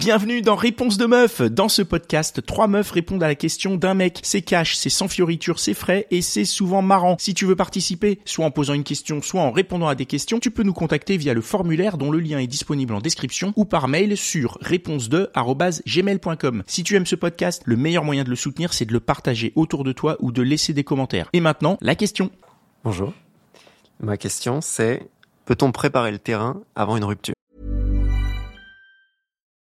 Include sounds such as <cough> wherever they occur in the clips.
Bienvenue dans Réponse de meuf. Dans ce podcast, trois meufs répondent à la question d'un mec. C'est cash, c'est sans fioriture, c'est frais et c'est souvent marrant. Si tu veux participer, soit en posant une question, soit en répondant à des questions, tu peux nous contacter via le formulaire dont le lien est disponible en description ou par mail sur réponse2@gmail.com. Si tu aimes ce podcast, le meilleur moyen de le soutenir, c'est de le partager autour de toi ou de laisser des commentaires. Et maintenant, la question. Bonjour. Ma question c'est peut-on préparer le terrain avant une rupture?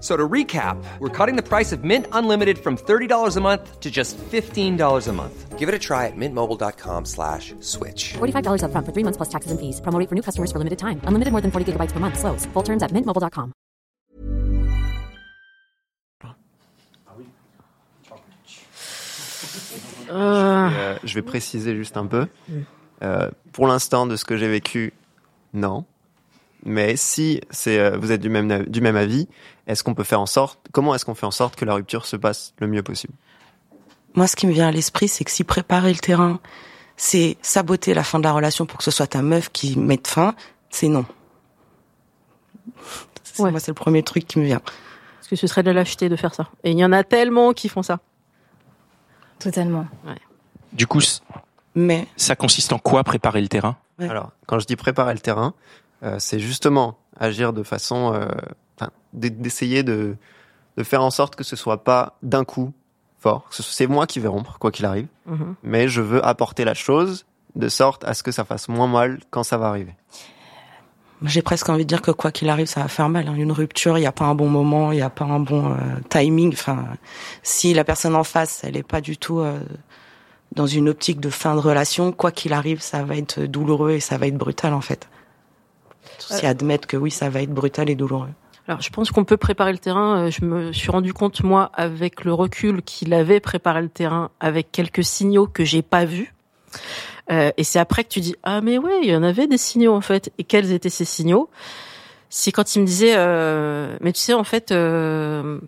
So to recap, we're cutting the price of Mint Unlimited from $30 a month to just $15 a month. Give it a try at mintmobile.com slash switch. $45 upfront for three months plus taxes and fees. Promo rate for new customers for limited time. Unlimited more than 40 gigabytes per month. Slows. Full terms at mintmobile.com. Euh, Je vais préciser juste un peu. Euh, pour l'instant, de ce que j'ai vécu, non. Mais si c'est euh, vous êtes du même du même avis, est-ce qu'on peut faire en sorte Comment est-ce qu'on fait en sorte que la rupture se passe le mieux possible? Moi, ce qui me vient à l'esprit, c'est que si préparer le terrain, c'est saboter la fin de la relation pour que ce soit ta meuf qui mette fin, c'est non. Ouais. Moi, c'est le premier truc qui me vient. Parce que ce serait de la lâcheté de faire ça. Et il y en a tellement qui font ça. Totalement. Du coup, Mais ça consiste en quoi préparer le terrain? Ouais. Alors, quand je dis préparer le terrain, euh, c'est justement agir de façon, euh, enfin, d'essayer de de faire en sorte que ce soit pas d'un coup fort. C'est moi qui vais rompre quoi qu'il arrive, Mhm. mais je veux apporter la chose de sorte à ce que ça fasse moins mal quand ça va arriver. j'ai presque envie de dire que quoi qu'il arrive, ça va faire mal. hein. Une rupture, il n'y a pas un bon moment, il n'y a pas un bon euh, timing. Enfin, si la personne en face, elle n'est pas du tout euh, dans une optique de fin de relation, quoi qu'il arrive, ça va être douloureux et ça va être brutal en fait. C'est admettre que oui, ça va être brutal et douloureux. Alors, je pense qu'on peut préparer le terrain. Euh, Je me suis rendu compte, moi, avec le recul, qu'il avait préparé le terrain avec quelques signaux que j'ai pas vus. Euh, et c'est après que tu dis ah mais ouais il y en avait des signaux en fait et quels étaient ces signaux? C'est quand il me disait euh, mais tu sais en fait euh,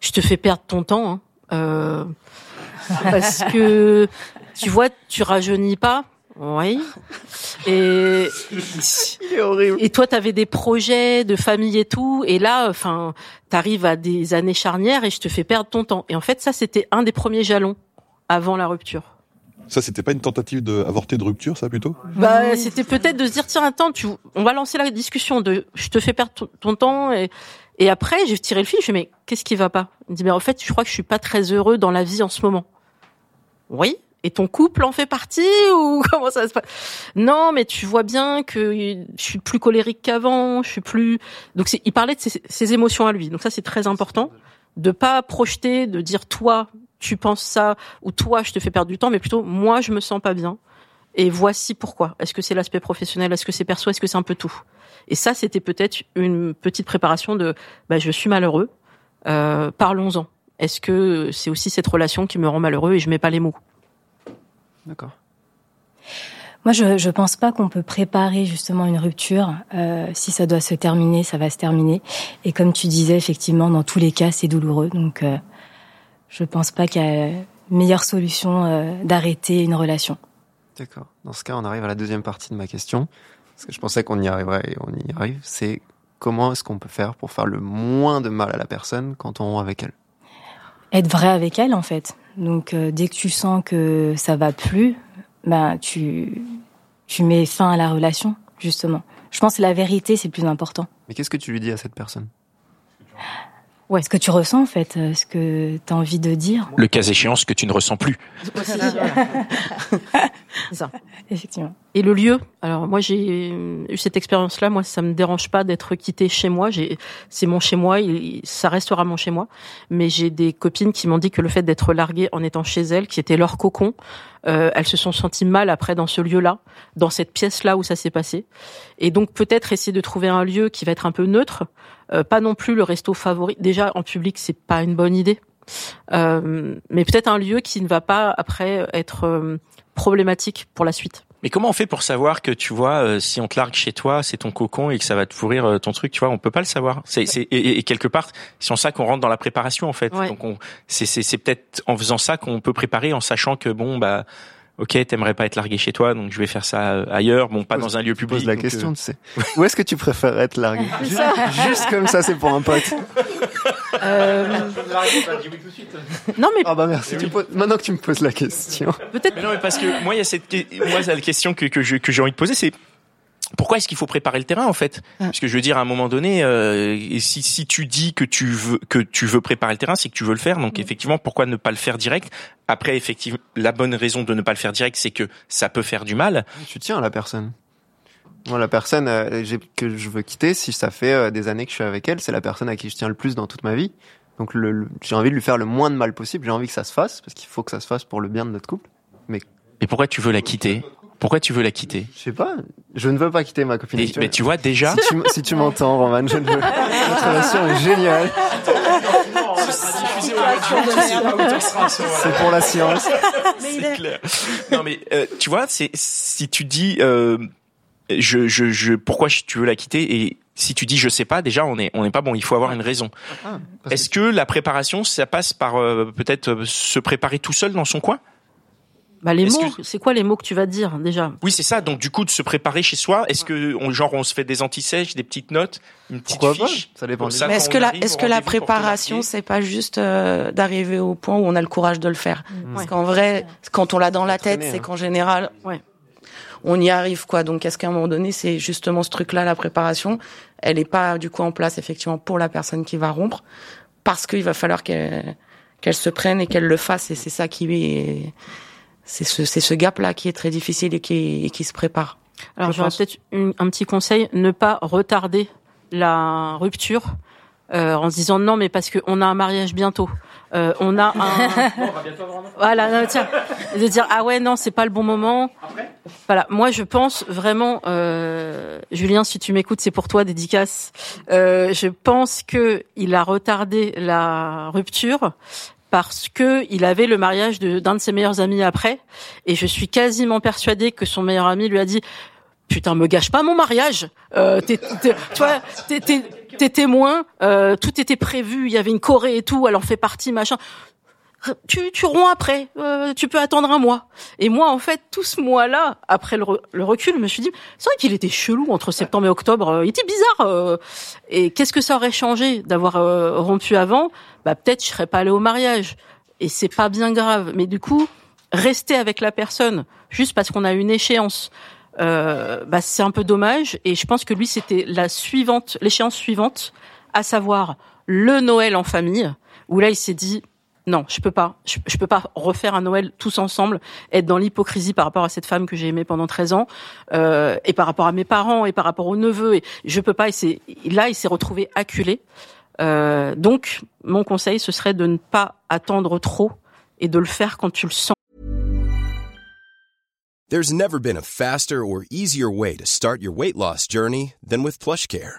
je te fais perdre ton temps hein, euh, parce que tu vois tu rajeunis pas oui et <laughs> et toi, tu avais des projets de famille et tout, et là, enfin, t'arrives à des années charnières et je te fais perdre ton temps. Et en fait, ça, c'était un des premiers jalons avant la rupture. Ça, c'était pas une tentative de avorter de rupture, ça plutôt? Bah, c'était peut-être de se dire tiens, attends, tu, on va lancer la discussion de je te fais perdre ton, ton temps et et après, j'ai tiré le fil. Je fais mais qu'est-ce qui va pas? Il me dit mais en fait, je crois que je suis pas très heureux dans la vie en ce moment. Oui. Et ton couple en fait partie <laughs> ou comment ça se passe? Non, mais tu vois bien que je suis plus colérique qu'avant. Je suis plus. Donc il parlait de ses, ses émotions à lui. Donc ça c'est très important de pas projeter, de dire toi tu penses ça ou toi je te fais perdre du temps, mais plutôt moi je me sens pas bien. Et voici pourquoi. Est-ce que c'est l'aspect professionnel? Est-ce que c'est perso? Est-ce que c'est un peu tout? Et ça, c'était peut-être une petite préparation de bah, je suis malheureux, euh, parlons-en. Est-ce que c'est aussi cette relation qui me rend malheureux et je mets pas les mots? D'accord. Moi, je je pense pas qu'on peut préparer justement une rupture. Euh, si ça doit se terminer, ça va se terminer. Et comme tu disais, effectivement, dans tous les cas, c'est douloureux. Donc, euh, je pense pas qu'il y a meilleure solution euh, d'arrêter une relation. D'accord. Dans ce cas, on arrive à la deuxième partie de ma question, parce que je pensais qu'on y arriverait et on y arrive. C'est comment est-ce qu'on peut faire pour faire le moins de mal à la personne quand on rompt avec elle? Être vrai avec elle, en fait. Donc, euh, dès que tu sens que ça va plus, ben tu tu mets fin à la relation, justement. Je pense que la vérité, c'est le plus important. Mais qu'est-ce que tu lui dis à cette personne? Ce que tu ressens, en fait, euh, ce que tu as envie de dire. Le cas échéant, ce que tu ne ressens plus. <laughs> C'est ça. <laughs> Effectivement. Et le lieu? Alors moi j'ai eu cette expérience-là. Moi ça me dérange pas d'être quitté chez moi. J'ai, c'est mon chez moi. Il, ça restera mon chez moi. Mais j'ai des copines qui m'ont dit que le fait d'être larguée en étant chez elles, qui était leur cocon, euh, elles se sont senties mal après dans ce lieu-là, dans cette pièce-là où ça s'est passé. Et donc peut-être essayer de trouver un lieu qui va être un peu neutre, euh, pas non plus le resto favori. Déjà en public c'est pas une bonne idée. Euh, mais peut-être un lieu qui ne va pas après être euh, problématique pour la suite. Mais comment on fait pour savoir que tu vois euh, si on te largue chez toi, c'est ton cocon et que ça va te pourrir euh, ton truc, tu vois, on peut pas le savoir. C'est c'est et, et quelque part, c'est en ça qu'on rentre dans la préparation en fait. Ouais. Donc on c'est c'est c'est peut-être en faisant ça qu'on peut préparer en sachant que bon bah OK, t'aimerais pas être largué chez toi, donc je vais faire ça euh, ailleurs, bon pas dans un lieu Tu public. poses la question, euh, tu sais. <laughs> Où est-ce que tu préfères être largué juste, juste comme ça, c'est pour un pote. Euh, non, mais Ah bah merci. Tu poses- Maintenant que tu me poses la question. peut-être. Mais non, mais parce que moi, il y a cette, moi, la question que, que j'ai envie de poser, c'est pourquoi est-ce qu'il faut préparer le terrain en fait Parce que je veux dire, à un moment donné, euh, si, si tu dis que tu veux que tu veux préparer le terrain, c'est que tu veux le faire. Donc effectivement, pourquoi ne pas le faire direct Après, effectivement, la bonne raison de ne pas le faire direct, c'est que ça peut faire du mal. Tu tiens à la personne. Moi, la personne euh, que je veux quitter, si ça fait euh, des années que je suis avec elle, c'est la personne à qui je tiens le plus dans toute ma vie. Donc, le, le- j'ai envie de lui faire le moins de mal possible. J'ai envie que ça se fasse parce qu'il faut que ça se fasse pour le bien de notre couple. Mais pourquoi tu veux la quitter? Pourquoi tu veux la quitter Je sais pas. Je ne veux pas quitter ma copine. Et-. Mais tu vois déjà. Si tu, m- si tu m'entends, Roman, je ne veux. Notre relation est géniale. C'est pour la science. C'est clair. Non mais euh, tu vois, c'est si tu dis euh, je je je pourquoi tu veux la quitter et si tu dis je sais pas, déjà on est on n'est pas bon. Il faut avoir une raison. Ah, Est-ce que la préparation, ça passe par euh, peut-être euh, se préparer tout seul dans son coin? Bah, les mots, que- c'est quoi les mots que tu vas dire déjà? Oui, c'est ça. Donc du coup, de se préparer chez soi. Est-ce que on, genre on se fait des antisèches, des petites notes, une petite Pourquoi pas? fiche? Ça dépend. Ça, Mais est-ce que la, arrive est-ce que la préparation, c'est pas juste euh, d'arriver au point où on a le courage de le faire? Parce Ouais. qu'en vrai, quand on l'a dans la tête, c'est hein. qu'en général, Ouais. on y arrive quoi. Donc est-ce qu'à un moment donné, c'est justement ce truc-là, la préparation, elle est pas du coup en place effectivement pour la personne qui va rompre, parce qu'il va falloir qu'elle qu'elle se prenne et qu'elle le fasse. Et c'est ça qui est, c'est ce, c'est ce gap-là qui est très difficile et qui, et qui se prépare. Alors je j'aurais peut-être une- un petit conseil, ne pas retarder la rupture euh, en se disant non mais parce qu'on a un mariage bientôt. Euh, on a un <laughs> voilà non, tiens de dire ah ouais non c'est pas le bon moment voilà moi je pense vraiment euh, Julien si tu m'écoutes c'est pour toi dédicace euh, je pense que il a retardé la rupture parce que il avait le mariage d'un de, ses meilleurs amis après. Et je suis quasiment persuadée que son meilleur ami lui a dit putain me gâche pas mon mariage. Euh, t'es- tu témoin euh, tout était prévu il y avait une choré et tout en fait partie machin tu, tu romps après, euh, tu peux attendre un mois. Et moi, en fait, tout ce mois-là, après le, re- le recul, je me suis dit, c'est vrai qu'il était chelou entre septembre et octobre, euh, il était bizarre. euh. et qu'est-ce que ça aurait changé d'avoir euh, rompu avant? Bah peut-être je serais pas allée au mariage. Et c'est pas bien grave. Mais du coup, rester avec la personne juste parce qu'on a une échéance, euh, bah c'est un peu dommage. Et je pense que lui, c'était la suivante, l'échéance suivante, à savoir le Noël en famille, où là, il s'est dit non, je peux pas. Je, peux pas refaire un Noël tous ensemble, être dans l'hypocrisie par rapport à cette femme que j'ai aimée pendant 13 ans, euh, et par rapport à mes parents, et par rapport aux neveux. Et je peux pas. Et là, il s'est retrouvé acculé. Euh, donc, mon conseil, ce serait de ne pas attendre trop et de le faire quand tu le sens. There's never been a faster or easier way to start your weight loss journey than with PlushCare.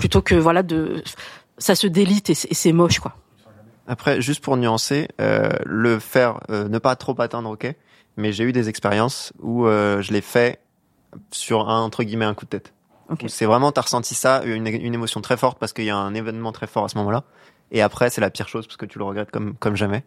plutôt que voilà de ça se délite et c'est moche quoi. Après, juste pour nuancer, euh, le faire, euh, ne pas trop atteindre, ok. Mais j'ai eu des expériences où euh, je l'ai fait sur un entre guillemets un coup de tête. C'est vraiment t'as ressenti ça, une, une émotion très forte parce qu'il y a un événement très fort à ce moment-là. Et après, c'est la pire chose parce que tu le regrettes comme comme jamais.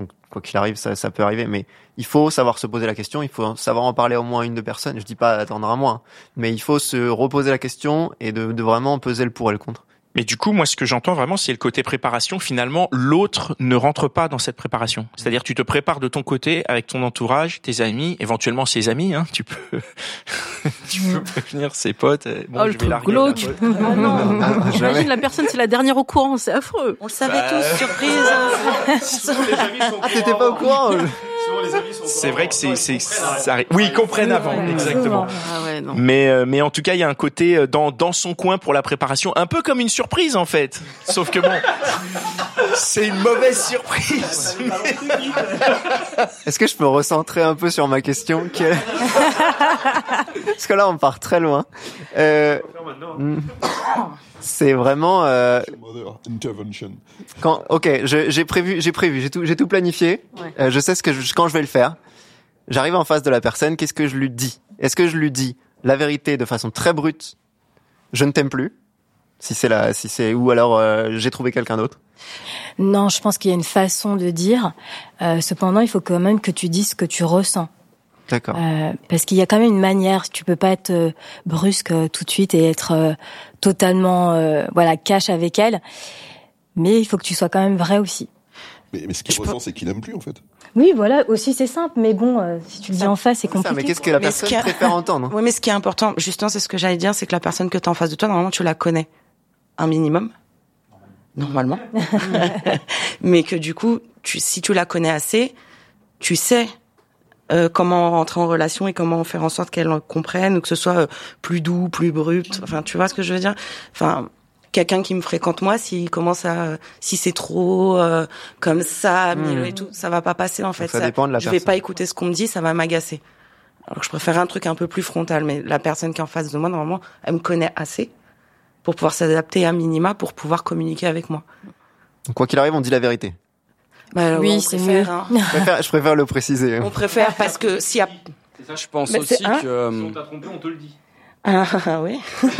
Donc quoi qu'il arrive, ça, peut arriver. Mais il faut savoir se poser la question. Il faut savoir en parler au moins à une deux personnes. Je dis pas attendre un mois, hein. mais il faut se reposer la question et de vraiment peser le pour et le contre. Mais du coup, moi, ce que j'entends vraiment, c'est le côté préparation. Finalement, l'autre ne rentre pas dans cette préparation. C'est-à-dire, tu te prépares de ton côté avec ton entourage, tes amis, éventuellement ses amis. Hein, tu peux, <laughs> tu peux prévenir ses potes. euh, Bon, oh je le vais truc larguer glauque. la pote. Ah non. J'imagine la personne c'est la dernière au courant, c'est affreux. On le savait tous, surprise. <laughs> Ah, t'étais pas au courant C'est vrai que c'est, c'est, ça arrive. Oui, ils comprennent avant, exactement. Ah ouais, non. Mais, euh, mais en tout cas, il y a un côté euh, dans, dans son coin pour la préparation, un peu comme une surprise en fait. Sauf que bon, c'est une mauvaise surprise. Est-ce que je peux recentrer un peu sur ma question que- Parce que là, on part très loin. Euh, hmm. C'est vraiment euh, quand. Ok, j'ai prévu, j'ai prévu, j'ai tout, j'ai tout planifié. Euh, je sais ce que je- quand je vais le faire. J'arrive en face de la personne. Qu'est-ce que je lui dis? Est-ce que je lui dis la vérité de façon très brute? Je ne t'aime plus. Si c'est la, si c'est ou alors euh, j'ai trouvé quelqu'un d'autre. Non, je pense qu'il y a une façon de dire. Euh, cependant, il faut quand même que tu dises ce que tu ressens. D'accord. Euh, parce qu'il y a quand même une manière. Tu peux pas être euh, brusque euh, tout de suite et être euh, totalement, euh, voilà, cash avec elle. Mais il faut que tu sois quand même vrai aussi. Mais, mais ce qu'il ressent, c'est qu'il aime plus, en fait. Oui, voilà, aussi c'est simple. Mais bon, euh, si tu le dis en face, c'est ça, compliqué. mais qu'est-ce que la personne qui a- préfère entendre Oui, mais ce qui est important, justement, c'est ce que j'allais dire, c'est que la personne que tu as en face de toi, normalement, tu la connais un minimum. Normalement. <laughs> mais que du coup, tu, si tu la connais assez, tu sais euh, comment rentrer en relation et comment faire en sorte qu'elle comprenne, ou que ce soit euh, plus doux, plus brut. Enfin, tu vois ce que je veux dire? Enfin, quelqu'un qui me fréquente moi, s'il commence à, si c'est trop euh, comme ça, mille et tout, ça va pas passer en fait. ça dépend de la je vais pas écouter ce qu'on me dit, ça va m'agacer. Alors que je préfère un truc un peu plus frontal, mais la personne qui est en face de moi, normalement, elle me connaît assez pour pouvoir s'adapter à minima, pour pouvoir communiquer avec moi. Donc, Quoi qu'il arrive, on dit la vérité. Bah, Oui, on c'est mieux. hein. Je préfère, je préfère le préciser. On préfère parce que s'il y a... Je pense Mais aussi c'est- hein que euh, trompé, on te le dit. Ah, ah, oui. <laughs>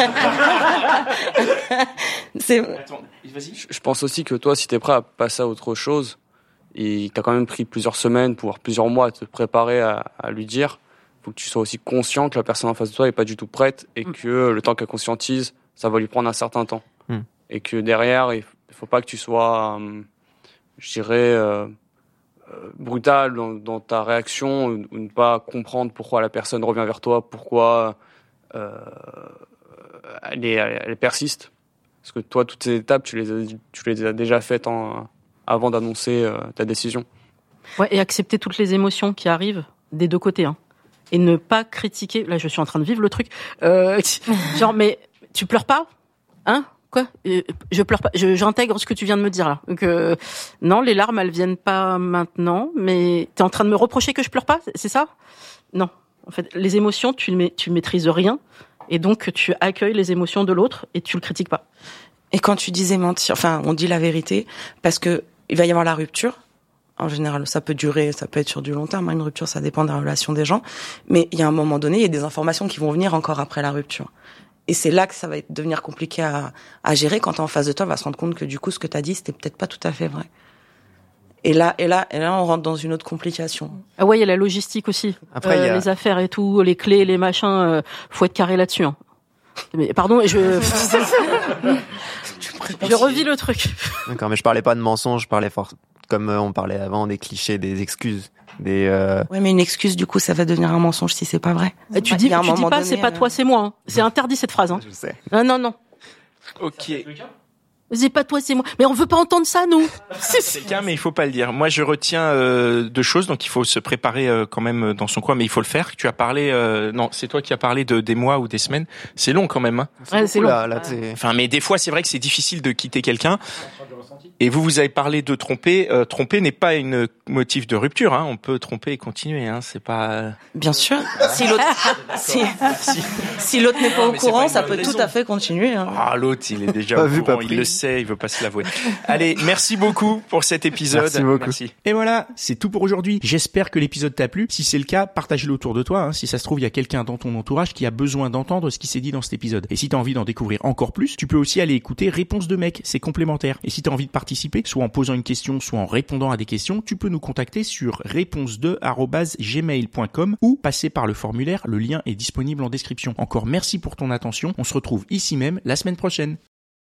c'est... Attends, vas-y. je je pense aussi que toi, si t'es prêt à passer à autre chose, et t'as quand même pris plusieurs semaines, voire plusieurs mois à te préparer à, à lui dire, faut que tu sois aussi conscient que la personne en face de toi est pas du tout prête et Mm. que le temps qu'elle conscientise, ça va lui prendre un certain temps. Mm. Et que derrière, il il faut pas que tu sois, euh, je dirais, euh, euh, brutal dans, dans ta réaction ou, ou ne pas comprendre pourquoi la personne revient vers toi, pourquoi euh, elle, est, elle persiste. Parce que toi, toutes ces étapes, tu les as, tu les as déjà faites en, avant d'annoncer euh, ta décision. Ouais, et accepter toutes les émotions qui arrivent des deux côtés, hein. Et ne pas critiquer. Là, je suis en train de vivre le truc. Euh, <laughs> genre, mais tu pleures pas, hein Quoi Euh, Je pleure pas. J'intègre ce que tu viens de me dire là. Donc euh, non, les larmes, elles viennent pas maintenant. Mais t'es en train de me reprocher que je pleure pas, c'est ça Non. En fait, les émotions, tu ne tu maîtrises rien, et donc tu accueilles les émotions de l'autre et tu le critiques pas. Et quand tu disais mentir, enfin, on dit la vérité, parce que il va y avoir la rupture. En général, ça peut durer, ça peut être sur du long terme. hein, Une rupture, ça dépend de la relation des gens. Mais il y a un moment donné, il y a des informations qui vont venir encore après la rupture. Et c'est là que ça va devenir compliqué à, à gérer quand t'es en face de toi, elle va se rendre compte que du coup, ce que t'as dit, c'était peut-être pas tout à fait vrai. Et là, et là, et là, on rentre dans une autre complication. Ah ouais, il y a la logistique aussi. Après, il y a- les affaires et tout, les clés, les machins, euh, faut être carré là-dessus. hein. Mais pardon, je <laughs> je revis le truc. D'accord, mais je parlais pas de mensonges, je parlais fort, comme euh, on parlait avant, des clichés, des excuses, des. euh, Ouais, mais une excuse, du coup, ça va devenir un mensonge si c'est pas vrai. Et tu dis, tu dis pas, c'est pas euh, toi, c'est moi. hein. C'est interdit cette phrase. Hein. Je sais. Non, non, non. Ok. C'est pas toi, c'est moi. Mais on veut pas entendre ça, nous. <laughs> C'est cas, mais il faut pas le dire. Moi, je retiens euh, deux choses, donc il faut se préparer euh, quand même euh, dans son coin, mais il faut le faire. Tu as parlé, euh, non, c'est toi qui as parlé de des mois ou des semaines. C'est long quand même. Hein. Ouais, c'est long. là, là, t'es- Enfin, mais des fois, c'est vrai que c'est difficile de quitter quelqu'un. Et vous, vous avez parlé de tromper. Euh, tromper n'est pas une motif de rupture. Hein. On peut tromper et continuer. Hein. C'est pas. Bien sûr. Si l'autre, <laughs> si, si l'autre n'est pas au pas courant, ça peut raison. tout à fait continuer. hein. Ah, l'autre, il est déjà Pas au vu, courant, pas il pris. le sait, il veut pas se l'avouer. Allez, merci beaucoup pour cet épisode. Merci beaucoup. Et voilà, c'est tout pour aujourd'hui. J'espère que l'épisode t'a plu. Si c'est le cas, partage-le autour de toi. hein. Si ça se trouve, il y a quelqu'un dans ton entourage qui a besoin d'entendre ce qui s'est dit dans cet épisode. Et si t'as envie d'en découvrir encore plus, tu peux aussi aller écouter Réponse de mec, c'est complémentaire. Et si t'as envie de participer, soit en posant une question, soit en répondant à des questions, tu peux nous contacter sur réponse2@gmail.com ou passer par le formulaire. Le lien est disponible en description. Encore merci pour ton attention. On se retrouve ici même la semaine prochaine.